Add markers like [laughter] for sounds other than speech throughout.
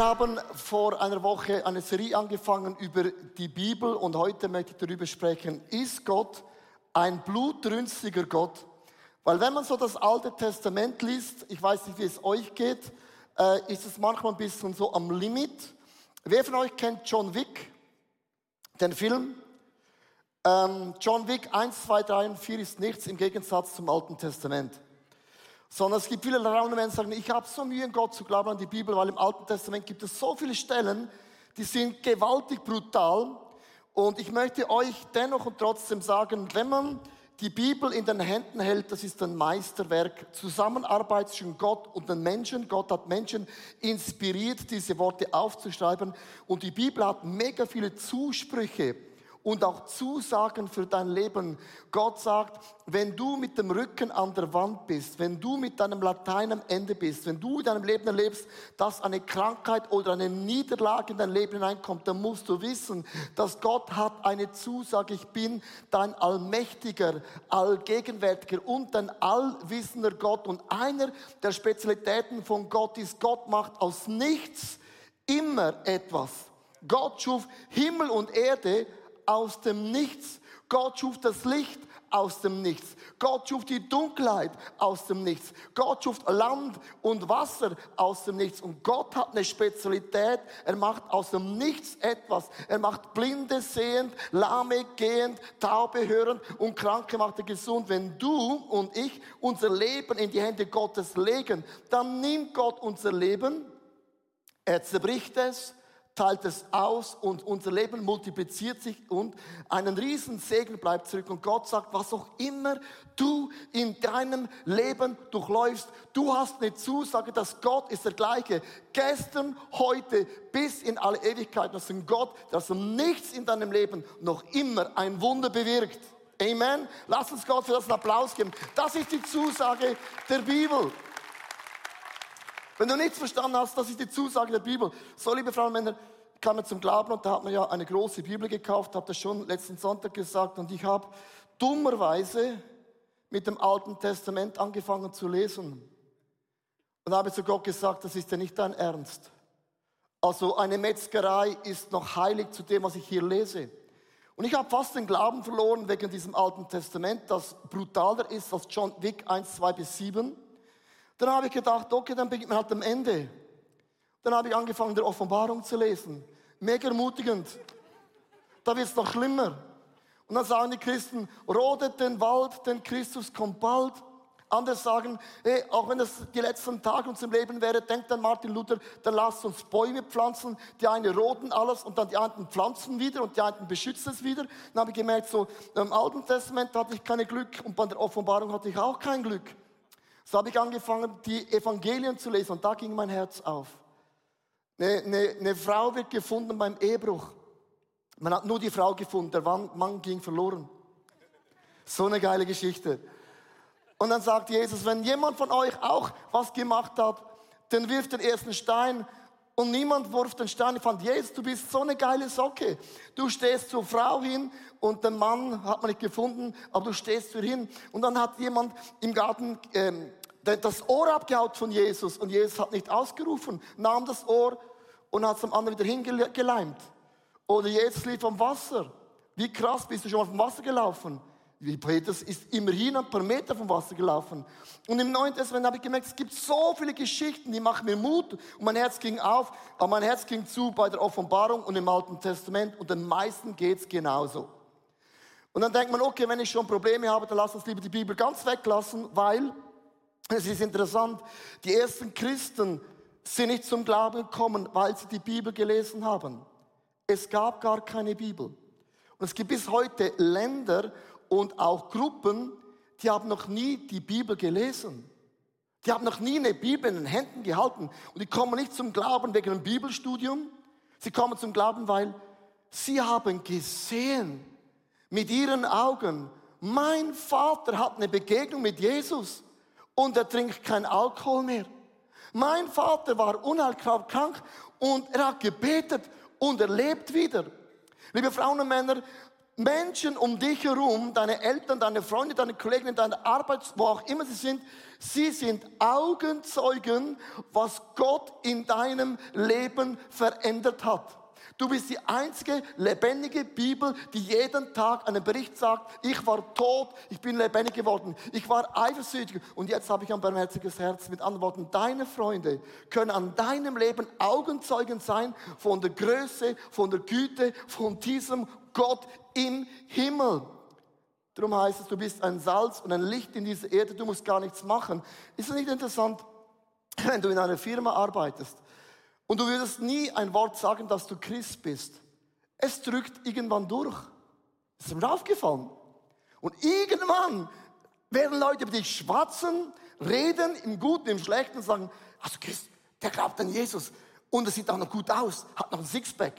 Wir haben vor einer Woche eine Serie angefangen über die Bibel und heute möchte ich darüber sprechen, ist Gott ein blutrünstiger Gott? Weil wenn man so das Alte Testament liest, ich weiß nicht, wie es euch geht, äh, ist es manchmal ein bisschen so am Limit. Wer von euch kennt John Wick, den Film? Ähm, John Wick 1, 2, 3 und 4 ist nichts im Gegensatz zum Alten Testament. Sondern es gibt viele Raum, die sagen, ich habe so Mühe in Gott zu glauben an die Bibel, weil im Alten Testament gibt es so viele Stellen, die sind gewaltig brutal. Und ich möchte euch dennoch und trotzdem sagen, wenn man die Bibel in den Händen hält, das ist ein Meisterwerk. Zusammenarbeit zwischen Gott und den Menschen. Gott hat Menschen inspiriert, diese Worte aufzuschreiben. Und die Bibel hat mega viele Zusprüche und auch Zusagen für dein Leben. Gott sagt, wenn du mit dem Rücken an der Wand bist, wenn du mit deinem Latein am Ende bist, wenn du in deinem Leben erlebst, dass eine Krankheit oder eine Niederlage in dein Leben hineinkommt, dann musst du wissen, dass Gott hat eine Zusage. Ich bin dein allmächtiger, allgegenwärtiger und dein allwissender Gott. Und einer der Spezialitäten von Gott ist, Gott macht aus nichts immer etwas. Gott schuf Himmel und Erde aus dem Nichts. Gott schuf das Licht aus dem Nichts. Gott schuf die Dunkelheit aus dem Nichts. Gott schuf Land und Wasser aus dem Nichts. Und Gott hat eine Spezialität. Er macht aus dem Nichts etwas. Er macht Blinde sehend, Lahme gehend, Taube hörend und Kranke macht er gesund. Wenn du und ich unser Leben in die Hände Gottes legen, dann nimmt Gott unser Leben, er zerbricht es, teilt es aus und unser Leben multipliziert sich und einen riesen Segen bleibt zurück. Und Gott sagt, was auch immer du in deinem Leben durchläufst, du hast eine Zusage, dass Gott ist der gleiche. Gestern, heute, bis in alle Ewigkeit. Das ist ein Gott, so nichts in deinem Leben noch immer ein Wunder bewirkt. Amen. Lass uns Gott für das einen Applaus geben. Das ist die Zusage der Bibel. Wenn du nichts verstanden hast, das ist die Zusage der Bibel. So, liebe Frauen und Männer, kam er zum Glauben und da hat man ja eine große Bibel gekauft, habe das schon letzten Sonntag gesagt und ich habe dummerweise mit dem Alten Testament angefangen zu lesen und habe zu Gott gesagt, das ist ja nicht dein Ernst. Also eine Metzgerei ist noch heilig zu dem, was ich hier lese. Und ich habe fast den Glauben verloren wegen diesem Alten Testament, das brutaler ist als John Wick 1, 2 bis 7. Dann habe ich gedacht, okay, dann beginnt man halt am Ende. Dann habe ich angefangen, der Offenbarung zu lesen. Mega ermutigend. Da wird es noch schlimmer. Und dann sagen die Christen, rodet den Wald, denn Christus kommt bald. Andere sagen, hey, auch wenn das die letzten Tage unserem Leben wäre, denkt dann Martin Luther, dann lasst uns Bäume pflanzen. Die einen roden alles und dann die anderen pflanzen wieder und die anderen beschützen es wieder. Dann habe ich gemerkt, so im Alten Testament hatte ich kein Glück und bei der Offenbarung hatte ich auch kein Glück. So habe ich angefangen, die Evangelien zu lesen und da ging mein Herz auf. Eine, eine, eine Frau wird gefunden beim Ehebruch. Man hat nur die Frau gefunden, der Mann ging verloren. So eine geile Geschichte. Und dann sagt Jesus, wenn jemand von euch auch was gemacht hat, dann wirft den ersten Stein und niemand wirft den Stein. Ich fand, Jesus, du bist so eine geile Socke. Du stehst zur Frau hin und den Mann hat man nicht gefunden, aber du stehst für hin. Und dann hat jemand im Garten ähm, das Ohr abgehaut von Jesus und Jesus hat nicht ausgerufen, nahm das Ohr und hat es am anderen wieder hingeleimt. Oder Jesus lief am Wasser. Wie krass bist du schon mal vom Wasser gelaufen? Wie Petrus ist immerhin ein paar Meter vom Wasser gelaufen. Und im Neuen Testament habe ich gemerkt, es gibt so viele Geschichten, die machen mir Mut. Und mein Herz ging auf, aber mein Herz ging zu bei der Offenbarung und im Alten Testament. Und den meisten geht es genauso. Und dann denkt man, okay, wenn ich schon Probleme habe, dann lass uns lieber die Bibel ganz weglassen, weil es ist interessant, die ersten Christen sind nicht zum Glauben gekommen, weil sie die Bibel gelesen haben. Es gab gar keine Bibel. Und es gibt bis heute Länder und auch Gruppen, die haben noch nie die Bibel gelesen. Die haben noch nie eine Bibel in den Händen gehalten. Und die kommen nicht zum Glauben wegen einem Bibelstudium. Sie kommen zum Glauben, weil sie haben gesehen mit ihren Augen, mein Vater hat eine Begegnung mit Jesus und er trinkt kein Alkohol mehr. Mein Vater war unheilkrank und er hat gebetet und er lebt wieder. Liebe Frauen und Männer, Menschen um dich herum, deine Eltern, deine Freunde, deine Kollegen in deiner Arbeit, wo auch immer sie sind, sie sind Augenzeugen, was Gott in deinem Leben verändert hat. Du bist die einzige lebendige Bibel, die jeden Tag einen Bericht sagt, ich war tot, ich bin lebendig geworden, ich war eifersüchtig und jetzt habe ich ein barmherziges Herz. Mit anderen Worten, deine Freunde können an deinem Leben Augenzeugen sein von der Größe, von der Güte, von diesem Gott im Himmel. Darum heißt es, du bist ein Salz und ein Licht in dieser Erde, du musst gar nichts machen. Ist es nicht interessant, wenn du in einer Firma arbeitest und du würdest nie ein Wort sagen, dass du Christ bist. Es drückt irgendwann durch. Das ist mir aufgefallen. Und irgendwann werden Leute über dich schwatzen, reden, im Guten, im Schlechten und sagen, also Christ, der glaubt an Jesus und er sieht auch noch gut aus, hat noch ein Sixpack.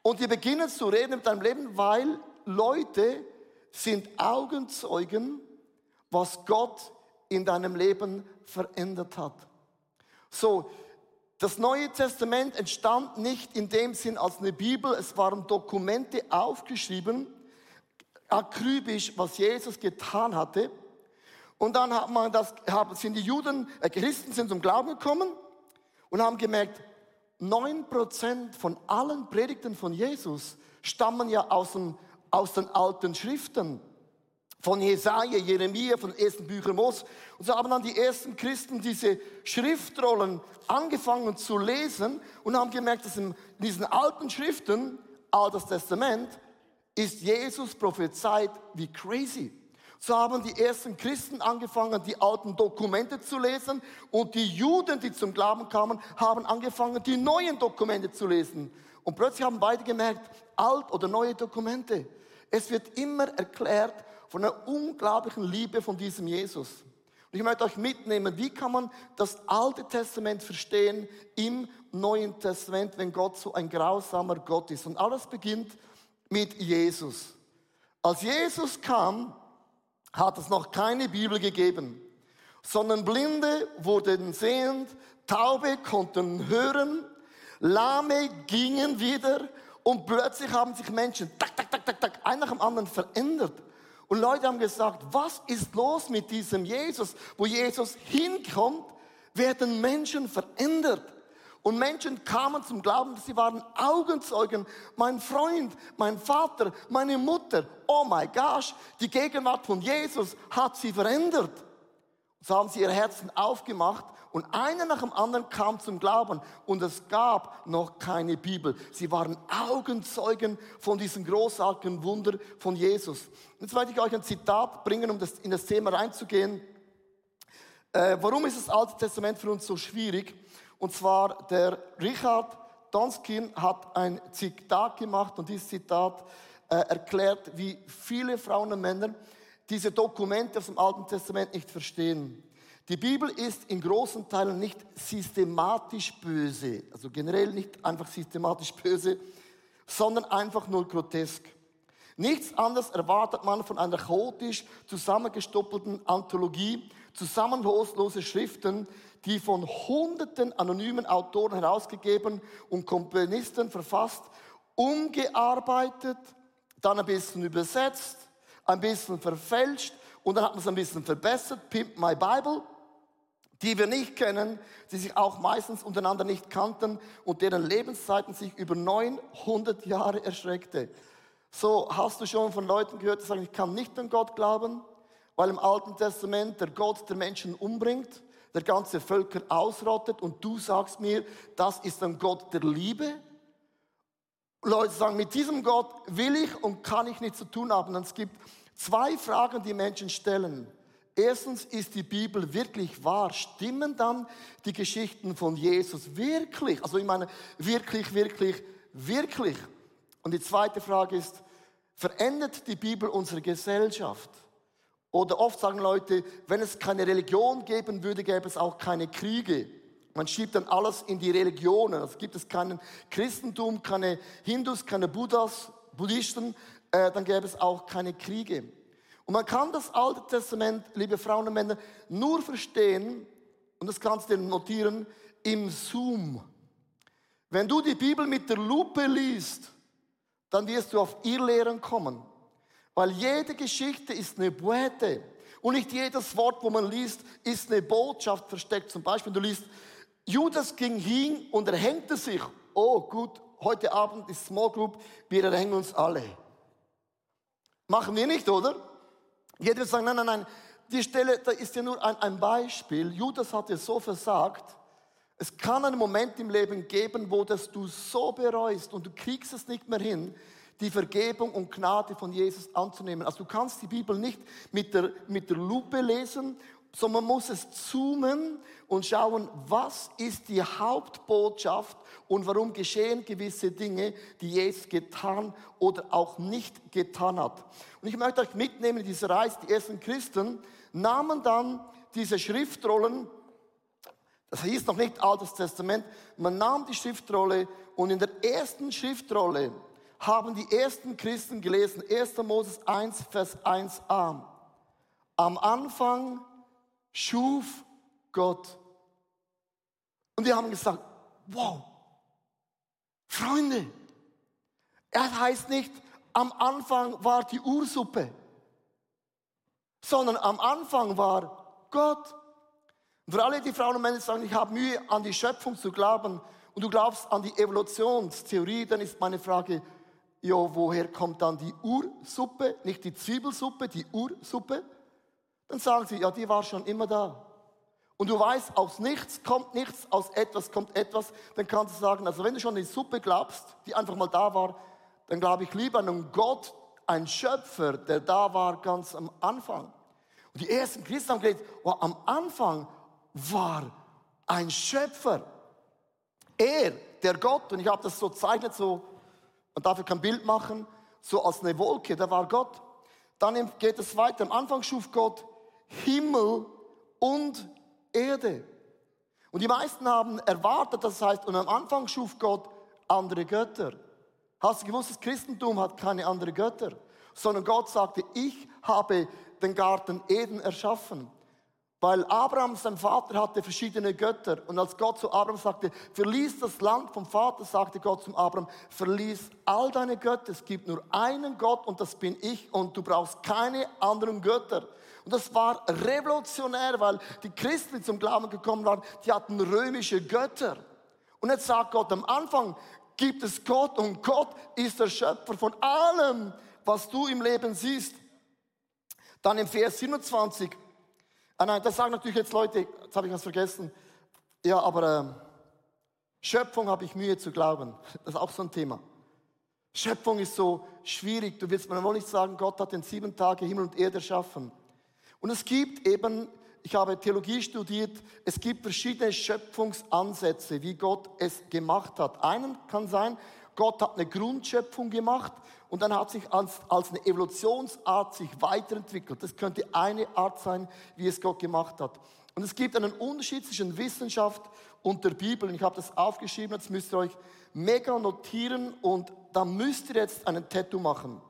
Und die beginnen zu reden mit deinem Leben, weil Leute sind Augenzeugen, was Gott in deinem Leben verändert hat. So, das Neue Testament entstand nicht in dem Sinn als eine Bibel, es waren Dokumente aufgeschrieben, akribisch, was Jesus getan hatte. Und dann hat man das, sind die Juden, äh, Christen sind zum Glauben gekommen und haben gemerkt, neun Prozent von allen Predigten von Jesus stammen ja aus, dem, aus den alten Schriften von Jesaja, Jeremia, von den ersten Büchern Mos. Und so haben dann die ersten Christen diese Schriftrollen angefangen zu lesen und haben gemerkt, dass in diesen alten Schriften, Altes Testament, ist Jesus prophezeit wie crazy. So haben die ersten Christen angefangen, die alten Dokumente zu lesen und die Juden, die zum Glauben kamen, haben angefangen, die neuen Dokumente zu lesen. Und plötzlich haben beide gemerkt, alt oder neue Dokumente. Es wird immer erklärt, von einer unglaublichen Liebe von diesem Jesus. Und ich möchte euch mitnehmen, wie kann man das Alte Testament verstehen im Neuen Testament, wenn Gott so ein grausamer Gott ist. Und alles beginnt mit Jesus. Als Jesus kam, hat es noch keine Bibel gegeben, sondern Blinde wurden sehend, Taube konnten hören, Lahme gingen wieder und plötzlich haben sich Menschen, tak, tak, tak, tak, tak, ein nach dem anderen verändert. Und Leute haben gesagt, was ist los mit diesem Jesus? Wo Jesus hinkommt, werden Menschen verändert. Und Menschen kamen zum Glauben, sie waren Augenzeugen. Mein Freund, mein Vater, meine Mutter, oh my gosh, die Gegenwart von Jesus hat sie verändert. So haben sie ihr Herzen aufgemacht und einer nach dem anderen kam zum Glauben und es gab noch keine Bibel. Sie waren Augenzeugen von diesem großartigen Wunder von Jesus. Jetzt möchte ich euch ein Zitat bringen, um das, in das Thema reinzugehen. Äh, warum ist das Alte Testament für uns so schwierig? Und zwar der Richard Donskin hat ein Zitat gemacht und dieses Zitat äh, erklärt, wie viele Frauen und Männer diese Dokumente aus dem Alten Testament nicht verstehen. Die Bibel ist in großen Teilen nicht systematisch böse, also generell nicht einfach systematisch böse, sondern einfach nur grotesk. Nichts anderes erwartet man von einer chaotisch zusammengestoppelten Anthologie, zusammenlose Schriften, die von hunderten anonymen Autoren herausgegeben und Komponisten verfasst, umgearbeitet, dann ein bisschen übersetzt, ein bisschen verfälscht und dann hat man es ein bisschen verbessert, Pimp My Bible die wir nicht kennen, die sich auch meistens untereinander nicht kannten und deren Lebenszeiten sich über 900 Jahre erschreckte. So hast du schon von Leuten gehört, die sagen, ich kann nicht an Gott glauben, weil im Alten Testament der Gott der Menschen umbringt, der ganze Völker ausrottet und du sagst mir, das ist ein Gott der Liebe. Leute sagen, mit diesem Gott will ich und kann ich nichts zu tun haben. Und es gibt zwei Fragen, die Menschen stellen. Erstens, ist die Bibel wirklich wahr? Stimmen dann die Geschichten von Jesus wirklich? Also ich meine, wirklich, wirklich, wirklich. Und die zweite Frage ist, verändert die Bibel unsere Gesellschaft? Oder oft sagen Leute, wenn es keine Religion geben würde, gäbe es auch keine Kriege. Man schiebt dann alles in die Religionen. Also gibt es keinen Christentum, keine Hindus, keine Buddhas, Buddhisten, äh, dann gäbe es auch keine Kriege. Und man kann das Alte Testament, liebe Frauen und Männer, nur verstehen, und das kannst du notieren, im Zoom. Wenn du die Bibel mit der Lupe liest, dann wirst du auf Irrlehren kommen. Weil jede Geschichte ist eine Poete. Und nicht jedes Wort, wo man liest, ist eine Botschaft versteckt. Zum Beispiel, du liest, Judas ging hin und erhängte sich. Oh, gut, heute Abend ist Small Group, wir erhängen uns alle. Machen wir nicht, oder? Jeder wird sagen, nein, nein, nein, die Stelle, da ist ja nur ein, ein Beispiel. Judas hat es so versagt. Es kann einen Moment im Leben geben, wo das du so bereust und du kriegst es nicht mehr hin, die Vergebung und Gnade von Jesus anzunehmen. Also du kannst die Bibel nicht mit der, mit der Lupe lesen, sondern man muss es zoomen und schauen, was ist die Hauptbotschaft und warum geschehen gewisse Dinge, die Jesus getan oder auch nicht getan hat. Und ich möchte euch mitnehmen in diese Reise. Die ersten Christen nahmen dann diese Schriftrollen, das hieß noch nicht Altes Testament, man nahm die Schriftrolle und in der ersten Schriftrolle haben die ersten Christen gelesen, 1. Moses 1, Vers 1a. Am Anfang schuf Gott. Und die haben gesagt, wow, Freunde, er heißt nicht, am Anfang war die Ursuppe, sondern am Anfang war Gott. Und für alle die Frauen und Männer sagen, ich habe Mühe an die Schöpfung zu glauben und du glaubst an die Evolutionstheorie, dann ist meine Frage, ja, woher kommt dann die Ursuppe, nicht die Zwiebelsuppe, die Ursuppe? Dann sagen sie, ja, die war schon immer da. Und du weißt, aus nichts kommt nichts, aus etwas kommt etwas. Dann kannst du sagen, also wenn du schon an die Suppe glaubst, die einfach mal da war, dann glaube ich lieber an einen Gott, einen Schöpfer, der da war ganz am Anfang. Und die ersten Christen haben gesagt, oh, am Anfang war ein Schöpfer. Er, der Gott, und ich habe das so zeichnet, so man darf kein Bild machen, so als eine Wolke, da war Gott. Dann geht es weiter. Am Anfang schuf Gott Himmel und Erde. Und die meisten haben erwartet, das heißt, und am Anfang schuf Gott andere Götter. Hast du gewusst, das Christentum hat keine anderen Götter, sondern Gott sagte, ich habe den Garten Eden erschaffen. Weil Abraham, sein Vater, hatte verschiedene Götter. Und als Gott zu Abraham sagte, verließ das Land vom Vater, sagte Gott zum Abraham, verließ all deine Götter. Es gibt nur einen Gott und das bin ich und du brauchst keine anderen Götter. Und das war revolutionär, weil die Christen, die zum Glauben gekommen waren, die hatten römische Götter. Und jetzt sagt Gott, am Anfang gibt es Gott und Gott ist der Schöpfer von allem, was du im Leben siehst. Dann im Vers 27 Ah nein, das sagen natürlich jetzt Leute, jetzt habe ich was vergessen. Ja, aber äh, Schöpfung habe ich Mühe zu glauben. [laughs] Das ist auch so ein Thema. Schöpfung ist so schwierig. Du willst mir wohl nicht sagen, Gott hat in sieben Tagen Himmel und Erde erschaffen. Und es gibt eben, ich habe Theologie studiert, es gibt verschiedene Schöpfungsansätze, wie Gott es gemacht hat. Einen kann sein, Gott hat eine Grundschöpfung gemacht und dann hat sich als, als eine Evolutionsart sich weiterentwickelt. Das könnte eine Art sein, wie es Gott gemacht hat. Und es gibt einen Unterschied zwischen Wissenschaft und der Bibel. Und ich habe das aufgeschrieben, jetzt müsst ihr euch mega notieren und da müsst ihr jetzt einen Tattoo machen.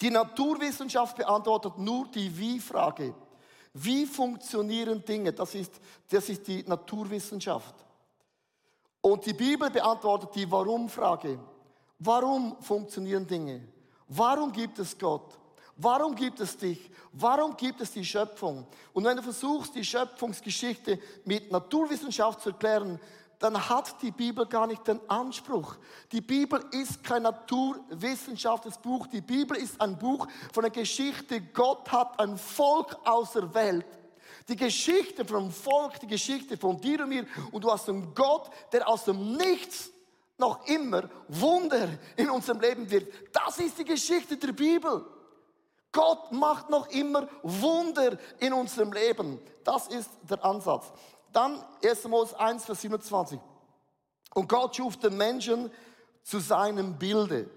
Die Naturwissenschaft beantwortet nur die Wie-Frage. Wie funktionieren Dinge? Das ist, das ist die Naturwissenschaft. Und die Bibel beantwortet die Warum-Frage. Warum funktionieren Dinge? Warum gibt es Gott? Warum gibt es dich? Warum gibt es die Schöpfung? Und wenn du versuchst, die Schöpfungsgeschichte mit Naturwissenschaft zu erklären, dann hat die Bibel gar nicht den Anspruch. Die Bibel ist kein naturwissenschaftliches Buch. Die Bibel ist ein Buch von der Geschichte. Gott hat ein Volk außer Welt die Geschichte vom Volk, die Geschichte von dir und mir. Und du hast einen Gott, der aus dem Nichts noch immer Wunder in unserem Leben wird. Das ist die Geschichte der Bibel. Gott macht noch immer Wunder in unserem Leben. Das ist der Ansatz. Dann 1. Mose 1, Vers 27. Und Gott schuf den Menschen zu seinem Bilde.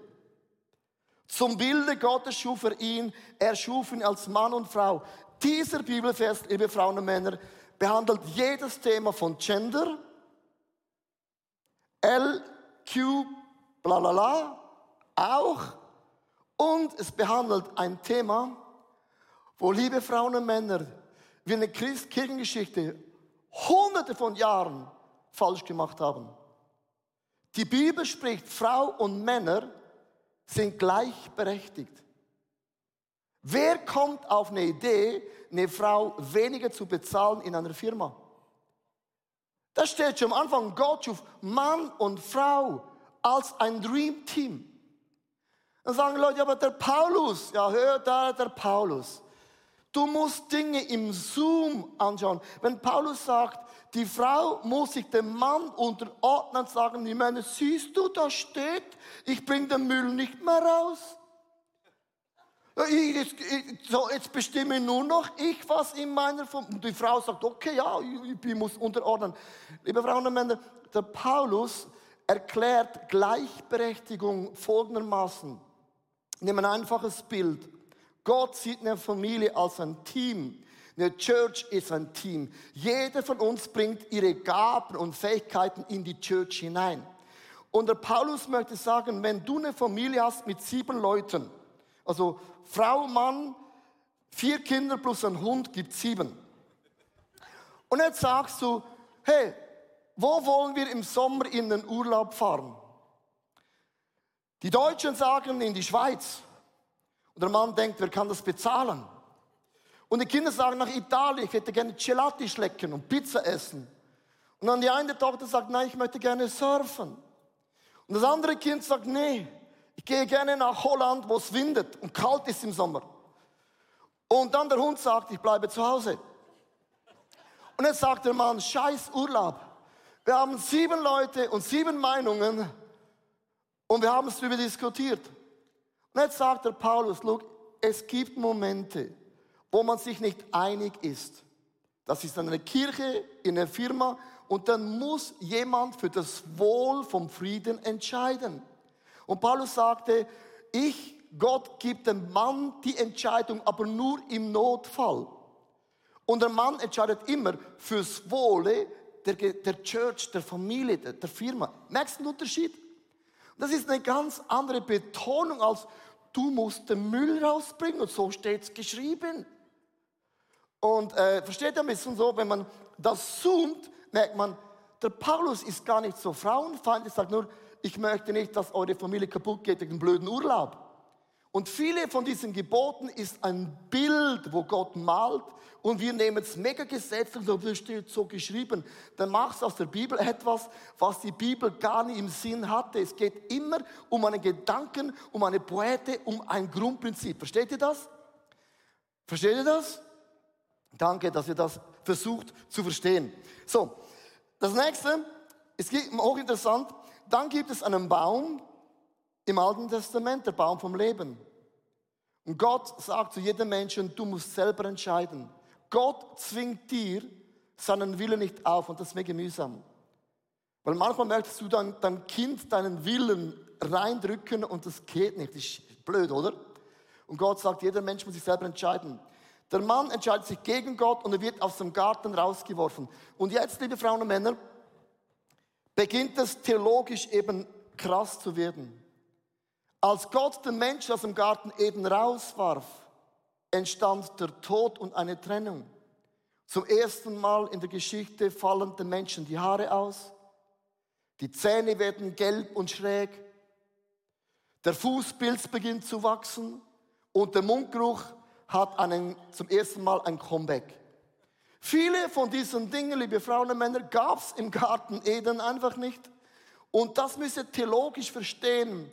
Zum Bilde Gottes schuf er ihn. Er schuf ihn als Mann und Frau. Dieser Bibelvers, liebe Frauen und Männer, behandelt jedes Thema von Gender, L, Q, bla bla bla, auch. Und es behandelt ein Thema, wo liebe Frauen und Männer, wir in der Kirchengeschichte hunderte von Jahren falsch gemacht haben. Die Bibel spricht, Frau und Männer sind gleichberechtigt. Wer kommt auf eine Idee, eine Frau weniger zu bezahlen in einer Firma? Das steht schon am Anfang. Gott schuf Mann und Frau als ein Dream Team. Dann sagen Leute, aber der Paulus, ja, hör da, der Paulus. Du musst Dinge im Zoom anschauen. Wenn Paulus sagt, die Frau muss sich dem Mann unterordnen, sagen die Männer, siehst du, da steht, ich bringe den Müll nicht mehr raus. Ich, ich, so, jetzt bestimme nur noch ich, was in meiner Familie. Und die Frau sagt, okay, ja, ich, ich muss unterordnen. Liebe Frauen und Männer, der Paulus erklärt Gleichberechtigung folgendermaßen. Nehmen ein einfaches Bild. Gott sieht eine Familie als ein Team. Eine Church ist ein Team. Jeder von uns bringt ihre Gaben und Fähigkeiten in die Church hinein. Und der Paulus möchte sagen, wenn du eine Familie hast mit sieben Leuten, also Frau, Mann, vier Kinder plus ein Hund gibt sieben. Und jetzt sagst du, hey, wo wollen wir im Sommer in den Urlaub fahren? Die Deutschen sagen in die Schweiz. Und der Mann denkt, wer kann das bezahlen? Und die Kinder sagen nach Italien, ich hätte gerne Gelati schlecken und Pizza essen. Und dann die eine Tochter sagt, nein, ich möchte gerne surfen. Und das andere Kind sagt, nee, ich gehe gerne nach Holland, wo es windet und kalt ist im Sommer. Und dann der Hund sagt, ich bleibe zu Hause. Und jetzt sagt der Mann, scheiß Urlaub. Wir haben sieben Leute und sieben Meinungen und wir haben es darüber diskutiert. Und jetzt sagt der Paulus, look, es gibt Momente, wo man sich nicht einig ist. Das ist in einer Kirche, in einer Firma und dann muss jemand für das Wohl vom Frieden entscheiden. Und Paulus sagte, ich, Gott, gibt dem Mann die Entscheidung, aber nur im Notfall. Und der Mann entscheidet immer fürs Wohle der, der Church, der Familie, der, der Firma. Merkst du den Unterschied? Das ist eine ganz andere Betonung als du musst den Müll rausbringen und so steht es geschrieben. Und äh, versteht ihr ein bisschen so, wenn man das zoomt, merkt man, der Paulus ist gar nicht so frauenfeindlich, sagt nur, ich möchte nicht, dass eure Familie kaputt geht durch einen blöden Urlaub. Und viele von diesen Geboten ist ein Bild, wo Gott malt und wir nehmen es mega gesetzt und so, das steht so geschrieben. Dann machst du aus der Bibel etwas, was die Bibel gar nicht im Sinn hatte. Es geht immer um einen Gedanken, um eine Poete, um ein Grundprinzip. Versteht ihr das? Versteht ihr das? Danke, dass ihr das versucht zu verstehen. So, das nächste ist hochinteressant. Dann gibt es einen Baum, im Alten Testament, der Baum vom Leben. Und Gott sagt zu jedem Menschen, du musst selber entscheiden. Gott zwingt dir seinen Willen nicht auf und das ist mega mühsam. Weil manchmal möchtest du dann dein Kind deinen Willen reindrücken und das geht nicht. Das ist blöd, oder? Und Gott sagt, jeder Mensch muss sich selber entscheiden. Der Mann entscheidet sich gegen Gott und er wird aus dem Garten rausgeworfen. Und jetzt, liebe Frauen und Männer, beginnt es theologisch eben krass zu werden. Als Gott den Menschen aus dem Garten Eden rauswarf, entstand der Tod und eine Trennung. Zum ersten Mal in der Geschichte fallen den Menschen die Haare aus, die Zähne werden gelb und schräg, der Fußpilz beginnt zu wachsen und der Mundgeruch hat einen, zum ersten Mal ein Comeback. Viele von diesen Dingen, liebe Frauen und Männer, gab es im Garten Eden einfach nicht. Und das müsst ihr theologisch verstehen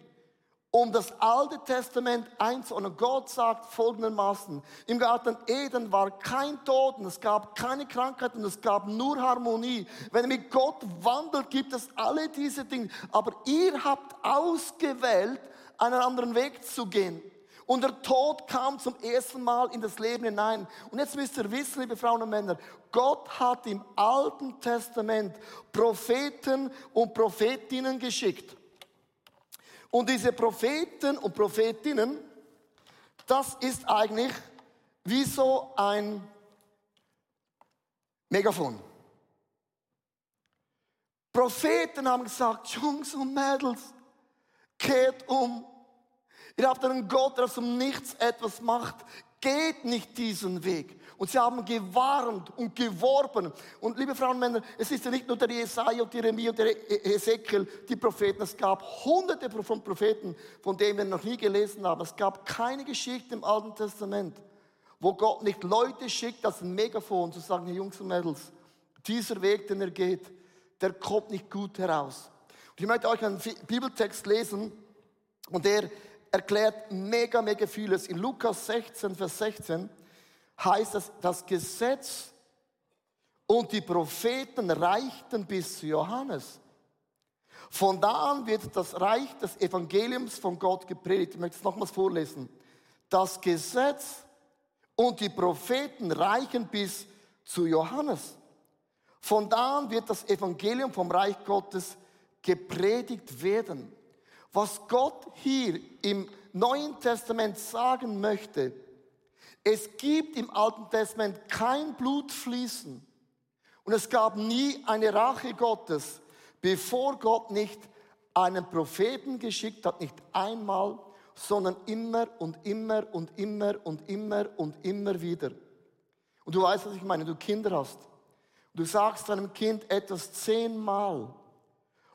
um das Alte Testament einzuordnen. Gott sagt folgendermaßen, im Garten Eden war kein Tod und es gab keine Krankheit und es gab nur Harmonie. Wenn ihr mit Gott wandelt, gibt es alle diese Dinge. Aber ihr habt ausgewählt, einen anderen Weg zu gehen. Und der Tod kam zum ersten Mal in das Leben hinein. Und jetzt müsst ihr wissen, liebe Frauen und Männer, Gott hat im Alten Testament Propheten und Prophetinnen geschickt. Und diese Propheten und Prophetinnen, das ist eigentlich wie so ein Megafon. Propheten haben gesagt, Jungs und Mädels, kehrt um. Ihr habt einen Gott, der aus dem Nichts etwas macht. geht nicht diesen Weg. Und sie haben gewarnt und geworben. Und liebe Frauen und Männer, es ist ja nicht nur der Jesaja und Jeremia und der e- Ezekiel, die Propheten. Es gab hunderte von Propheten, von denen wir noch nie gelesen haben. Es gab keine Geschichte im Alten Testament, wo Gott nicht Leute schickt, als ein Megafon zu sagen, Jungs und Mädels, dieser Weg, den er geht, der kommt nicht gut heraus. Und ich möchte euch einen Bibeltext lesen und der erklärt mega, mega vieles. In Lukas 16, Vers 16 heißt es, das Gesetz und die Propheten reichten bis zu Johannes. Von da an wird das Reich des Evangeliums von Gott gepredigt. Ich möchte es nochmals vorlesen. Das Gesetz und die Propheten reichen bis zu Johannes. Von da an wird das Evangelium vom Reich Gottes gepredigt werden. Was Gott hier im Neuen Testament sagen möchte, es gibt im Alten Testament kein Blutfließen und es gab nie eine Rache Gottes, bevor Gott nicht einen Propheten geschickt hat, nicht einmal, sondern immer und immer und immer und immer und immer wieder. Und du weißt, was ich meine, du Kinder hast. Du sagst deinem Kind etwas zehnmal.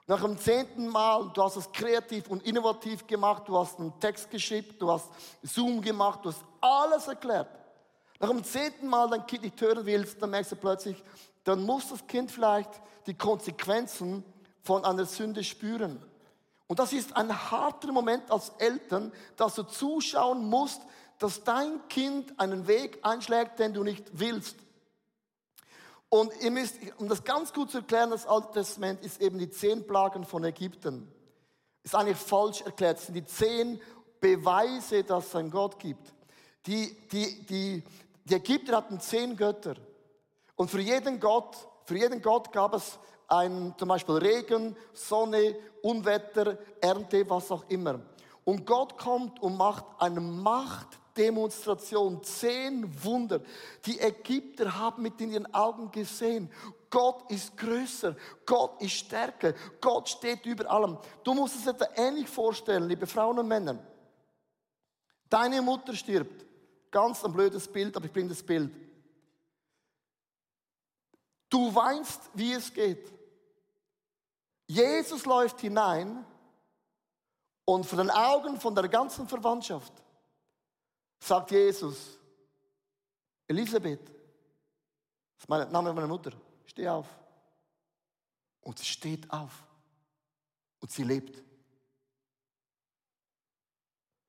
Nach dem zehnten Mal, du hast es kreativ und innovativ gemacht, du hast einen Text geschickt, du hast Zoom gemacht, du hast alles erklärt. Nach dem zehnten Mal dein Kind nicht hören willst, dann merkst du plötzlich, dann muss das Kind vielleicht die Konsequenzen von einer Sünde spüren. Und das ist ein harter Moment als Eltern, dass du zuschauen musst, dass dein Kind einen Weg einschlägt, den du nicht willst. Und ihr müsst, um das ganz gut zu erklären, das Alte Testament ist eben die zehn Plagen von Ägypten. Ist eigentlich falsch erklärt. Es sind die zehn Beweise, dass es einen Gott gibt. Die, die, die, die Ägypter hatten zehn Götter. Und für jeden Gott, für jeden Gott gab es ein, zum Beispiel Regen, Sonne, Unwetter, Ernte, was auch immer. Und Gott kommt und macht eine Macht Demonstration, zehn Wunder. Die Ägypter haben mit in ihren Augen gesehen, Gott ist größer, Gott ist stärker, Gott steht über allem. Du musst es etwa ähnlich vorstellen, liebe Frauen und Männer. Deine Mutter stirbt. Ganz ein blödes Bild, aber ich bringe das Bild. Du weinst, wie es geht. Jesus läuft hinein und vor den Augen von der ganzen Verwandtschaft sagt Jesus, Elisabeth, das ist mein Name meiner Mutter, steh auf. Und sie steht auf. Und sie lebt.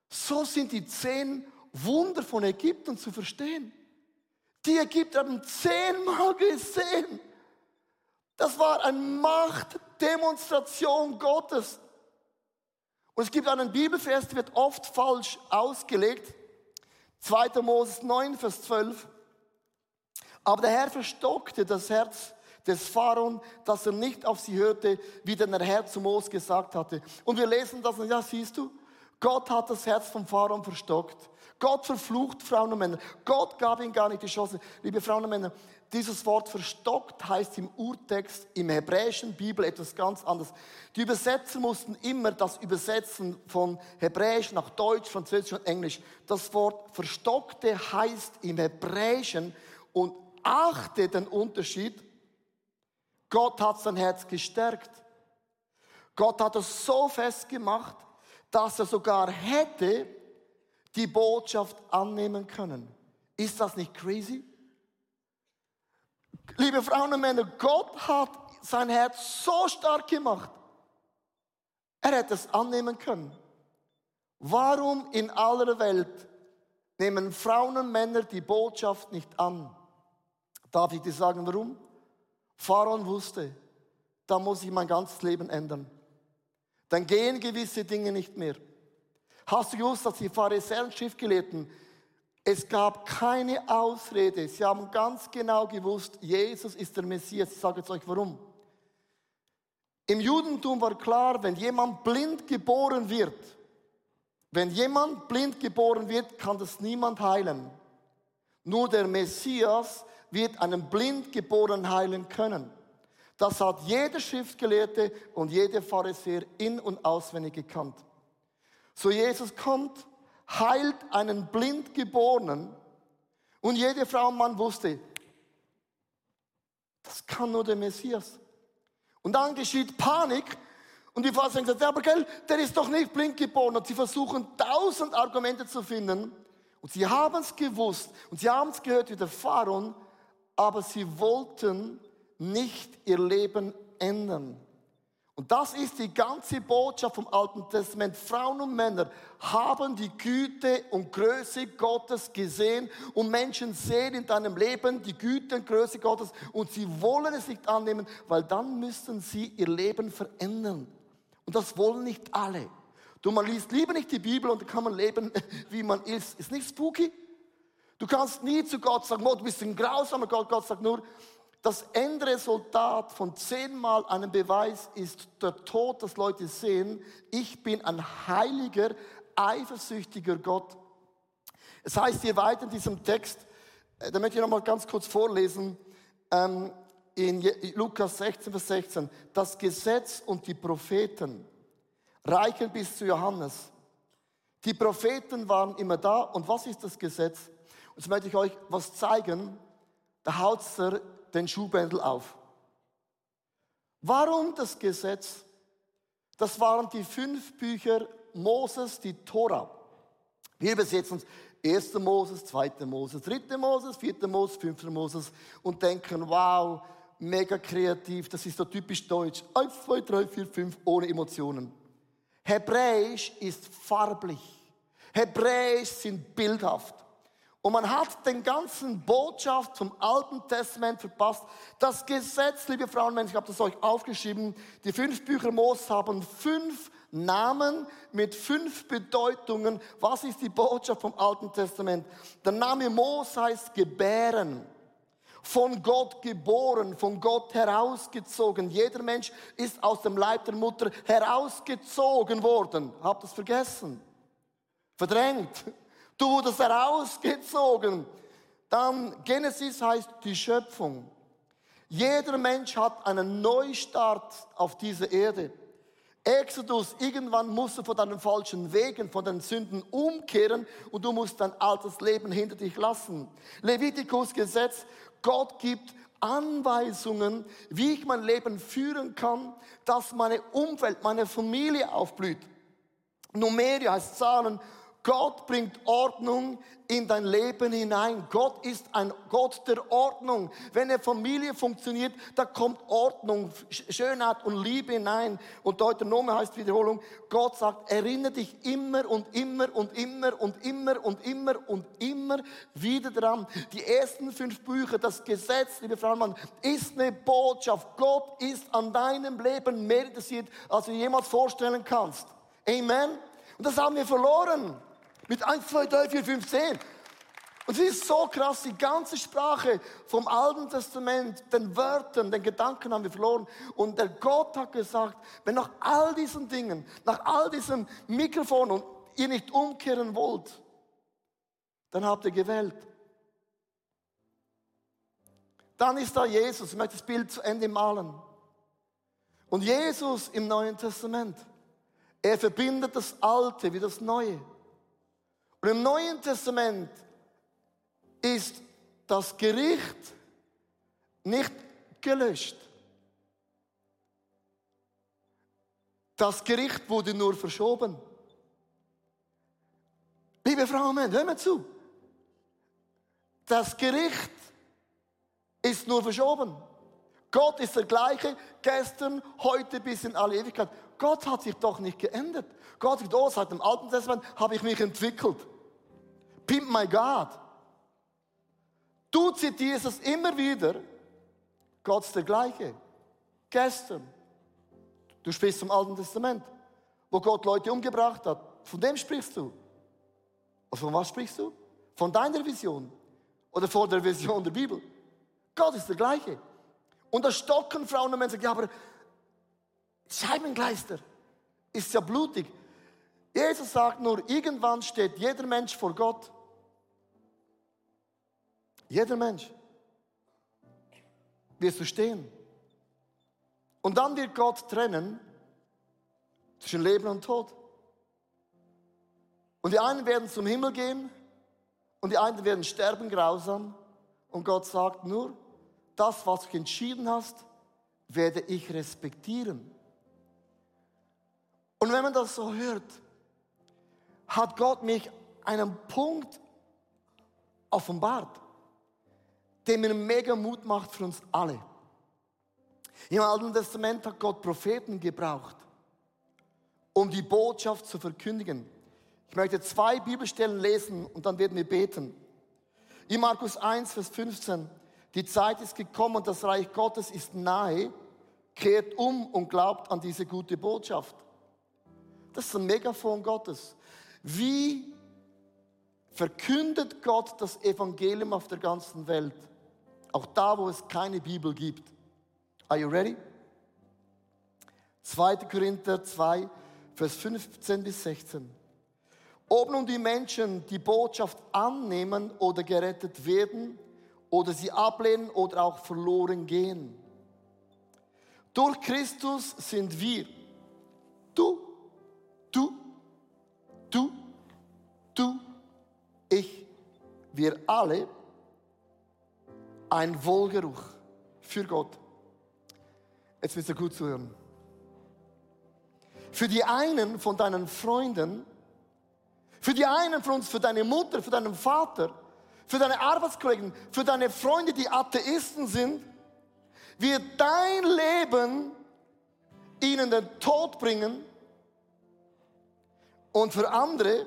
So sind die zehn Wunder von Ägypten zu verstehen. Die Ägypter haben zehnmal gesehen. Das war eine Machtdemonstration Gottes. Und es gibt einen Bibelvers, der wird oft falsch ausgelegt. 2. Moses 9, Vers 12. Aber der Herr verstockte das Herz des Pharaon, dass er nicht auf sie hörte, wie der Herr zu Moses gesagt hatte. Und wir lesen das ja, siehst du, Gott hat das Herz vom Pharaon verstockt. Gott verflucht Frauen und Männer. Gott gab ihnen gar nicht die Chance. Liebe Frauen und Männer, dieses Wort verstockt heißt im Urtext, im hebräischen Bibel etwas ganz anderes. Die Übersetzer mussten immer das übersetzen von Hebräisch nach Deutsch, Französisch und Englisch. Das Wort verstockte heißt im Hebräischen und achte den Unterschied. Gott hat sein Herz gestärkt. Gott hat es so festgemacht, dass er sogar hätte die Botschaft annehmen können. Ist das nicht crazy? Liebe Frauen und Männer, Gott hat sein Herz so stark gemacht. Er hätte es annehmen können. Warum in aller Welt nehmen Frauen und Männer die Botschaft nicht an? Darf ich dir sagen, warum? Pharaon wusste, da muss ich mein ganzes Leben ändern. Dann gehen gewisse Dinge nicht mehr. Hast du gewusst, dass die Pharisäer und Schriftgelehrten es gab keine Ausrede. Sie haben ganz genau gewusst, Jesus ist der Messias. Ich sage jetzt euch warum. Im Judentum war klar, wenn jemand blind geboren wird, wenn jemand blind geboren wird, kann das niemand heilen. Nur der Messias wird einen blind geborenen heilen können. Das hat jeder Schriftgelehrte und jeder Pharisäer in- und auswendig gekannt. So Jesus kommt heilt einen Blindgeborenen Und jede Frau und Mann wusste, das kann nur der Messias. Und dann geschieht Panik und die Pharisäer sagen, aber gell, der ist doch nicht blind geboren. Und sie versuchen tausend Argumente zu finden. Und sie haben es gewusst und sie haben es gehört wie der Pharaon, aber sie wollten nicht ihr Leben ändern. Und das ist die ganze Botschaft vom Alten Testament. Frauen und Männer haben die Güte und Größe Gottes gesehen und Menschen sehen in deinem Leben die Güte und Größe Gottes und sie wollen es nicht annehmen, weil dann müssen sie ihr Leben verändern. Und das wollen nicht alle. Du, man liest lieber nicht die Bibel und dann kann man leben, [laughs] wie man ist. Ist nicht spooky? Du kannst nie zu Gott sagen, oh, du bist ein grausamer Gott. Gott sagt nur, das Endresultat von zehnmal einem Beweis ist der Tod, dass Leute sehen, ich bin ein heiliger, eifersüchtiger Gott. Es heißt hier weiter in diesem Text, äh, da möchte ich noch mal ganz kurz vorlesen, ähm, in Lukas 16, Vers 16, das Gesetz und die Propheten reichen bis zu Johannes. Die Propheten waren immer da und was ist das Gesetz? Und jetzt möchte ich euch was zeigen. Da haut den Schuhbändel auf. Warum das Gesetz? Das waren die fünf Bücher Moses, die Tora. Wir übersetzen uns 1. Moses, 2. Moses, 3. Moses, 4. Moses, 5. Moses und denken, wow, mega kreativ, das ist so typisch deutsch. 1, 2, 3, 4, 5, ohne Emotionen. Hebräisch ist farblich. Hebräisch sind bildhaft. Und man hat den ganzen Botschaft zum Alten Testament verpasst. Das Gesetz, liebe Frauen Männer, ich habe das euch aufgeschrieben, die fünf Bücher Moses haben fünf Namen mit fünf Bedeutungen. Was ist die Botschaft vom Alten Testament? Der Name Moses heißt gebären. Von Gott geboren, von Gott herausgezogen. Jeder Mensch ist aus dem Leib der Mutter herausgezogen worden. Habt ihr es vergessen? Verdrängt. Du wurdest herausgezogen. Dann Genesis heißt die Schöpfung. Jeder Mensch hat einen Neustart auf dieser Erde. Exodus, irgendwann musst du von deinen falschen Wegen, von deinen Sünden umkehren und du musst dein altes Leben hinter dich lassen. Levitikus Gesetz, Gott gibt Anweisungen, wie ich mein Leben führen kann, dass meine Umwelt, meine Familie aufblüht. Numeria heißt Zahlen Gott bringt Ordnung in dein Leben hinein. Gott ist ein Gott der Ordnung. Wenn eine Familie funktioniert, da kommt Ordnung, Schönheit und Liebe hinein. Und Deuteronomie heißt Wiederholung. Gott sagt, erinnere dich immer und immer und immer und immer und immer und immer wieder dran. Die ersten fünf Bücher, das Gesetz, liebe Frau Mann, ist eine Botschaft. Gott ist an deinem Leben mehr interessiert, als du jemals vorstellen kannst. Amen. Und das haben wir verloren. Mit 1, 2, 3, 4, 5, 10. Und es ist so krass, die ganze Sprache vom Alten Testament, den Wörtern, den Gedanken haben wir verloren. Und der Gott hat gesagt, wenn nach all diesen Dingen, nach all diesem Mikrofon und ihr nicht umkehren wollt, dann habt ihr gewählt. Dann ist da Jesus, ich möchte das Bild zu Ende malen. Und Jesus im Neuen Testament, er verbindet das Alte wie das Neue. Und im Neuen Testament ist das Gericht nicht gelöscht. Das Gericht wurde nur verschoben. Liebe Frauen und hör mir zu. Das Gericht ist nur verschoben. Gott ist der gleiche, gestern, heute bis in alle Ewigkeit. Gott hat sich doch nicht geändert. Gott sagt, oh, seit dem Alten Testament habe ich mich entwickelt. Pimp my God. Du zitierst es immer wieder. Gott ist der gleiche. Gestern. Du sprichst zum Alten Testament, wo Gott Leute umgebracht hat. Von dem sprichst du. Und von was sprichst du? Von deiner Vision oder von der Vision der Bibel. Gott ist der gleiche. Und da stocken Frauen und Menschen, ja, aber Scheibengleister ist ja blutig. Jesus sagt nur, irgendwann steht jeder Mensch vor Gott jeder Mensch. Wirst du stehen. Und dann wird Gott trennen zwischen Leben und Tod. Und die einen werden zum Himmel gehen und die einen werden sterben grausam. Und Gott sagt nur, das, was du entschieden hast, werde ich respektieren. Und wenn man das so hört, hat Gott mich einen Punkt offenbart, der mir mega Mut macht für uns alle. Im Alten Testament hat Gott Propheten gebraucht, um die Botschaft zu verkündigen. Ich möchte zwei Bibelstellen lesen und dann werden wir beten. In Markus 1, Vers 15. Die Zeit ist gekommen und das Reich Gottes ist nahe. Kehrt um und glaubt an diese gute Botschaft. Das ist ein Megafon Gottes. Wie verkündet Gott das Evangelium auf der ganzen Welt? Auch da, wo es keine Bibel gibt. Are you ready? 2. Korinther 2, Vers 15 bis 16. Ob nun die Menschen die Botschaft annehmen oder gerettet werden oder sie ablehnen oder auch verloren gehen. Durch Christus sind wir, du, du, du, du, ich, wir alle ein Wohlgeruch für Gott. Jetzt müsst ihr gut zuhören. Für die einen von deinen Freunden, für die einen von uns, für deine Mutter, für deinen Vater, für deine Arbeitskollegen, für deine Freunde, die Atheisten sind, wird dein Leben ihnen den Tod bringen und für andere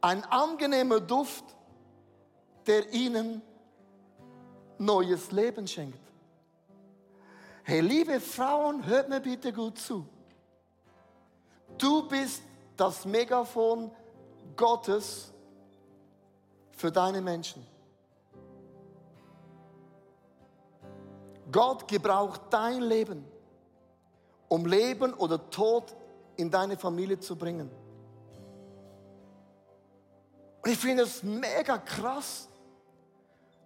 ein angenehmer Duft, der ihnen neues Leben schenkt. Hey, liebe Frauen, hört mir bitte gut zu. Du bist das Megafon Gottes für deine Menschen. Gott gebraucht dein Leben, um Leben oder Tod in deine Familie zu bringen. Und ich finde es mega krass,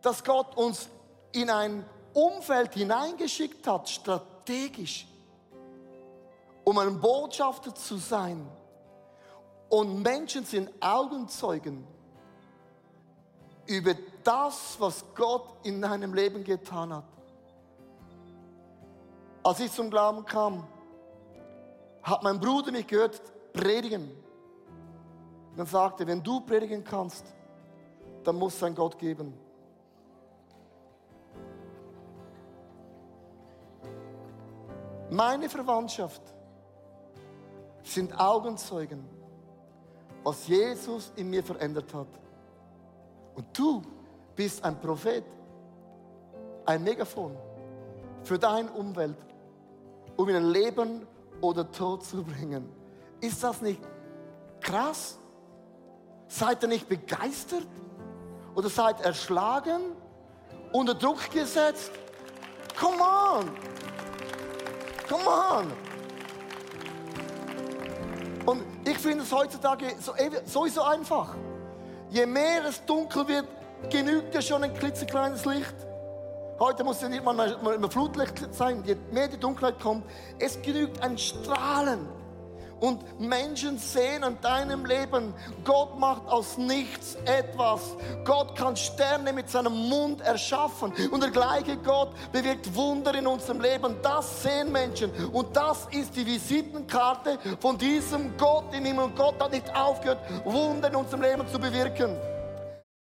dass Gott uns in ein Umfeld hineingeschickt hat, strategisch, um ein Botschafter zu sein. Und Menschen sind Augenzeugen über das, was Gott in deinem Leben getan hat. Als ich zum Glauben kam, hat mein Bruder mich gehört predigen. Und er sagte, wenn du predigen kannst, dann muss es einen Gott geben. Meine Verwandtschaft sind Augenzeugen, was Jesus in mir verändert hat. Und du bist ein Prophet, ein Megafon für deine Umwelt, um ihnen Leben oder Tod zu bringen. Ist das nicht krass? Seid ihr nicht begeistert? Oder seid erschlagen? Unter Druck gesetzt? Come on! Come on! Und ich finde es heutzutage sowieso einfach. Je mehr es dunkel wird, genügt ja schon ein klitzekleines Licht. Heute muss ja nicht mal ein Flutlicht sein. Je mehr die Dunkelheit kommt, es genügt ein Strahlen. Und Menschen sehen an deinem Leben, Gott macht aus nichts etwas. Gott kann Sterne mit seinem Mund erschaffen. Und der gleiche Gott bewirkt Wunder in unserem Leben. Das sehen Menschen. Und das ist die Visitenkarte von diesem Gott in ihm. Und Gott hat nicht aufgehört, Wunder in unserem Leben zu bewirken.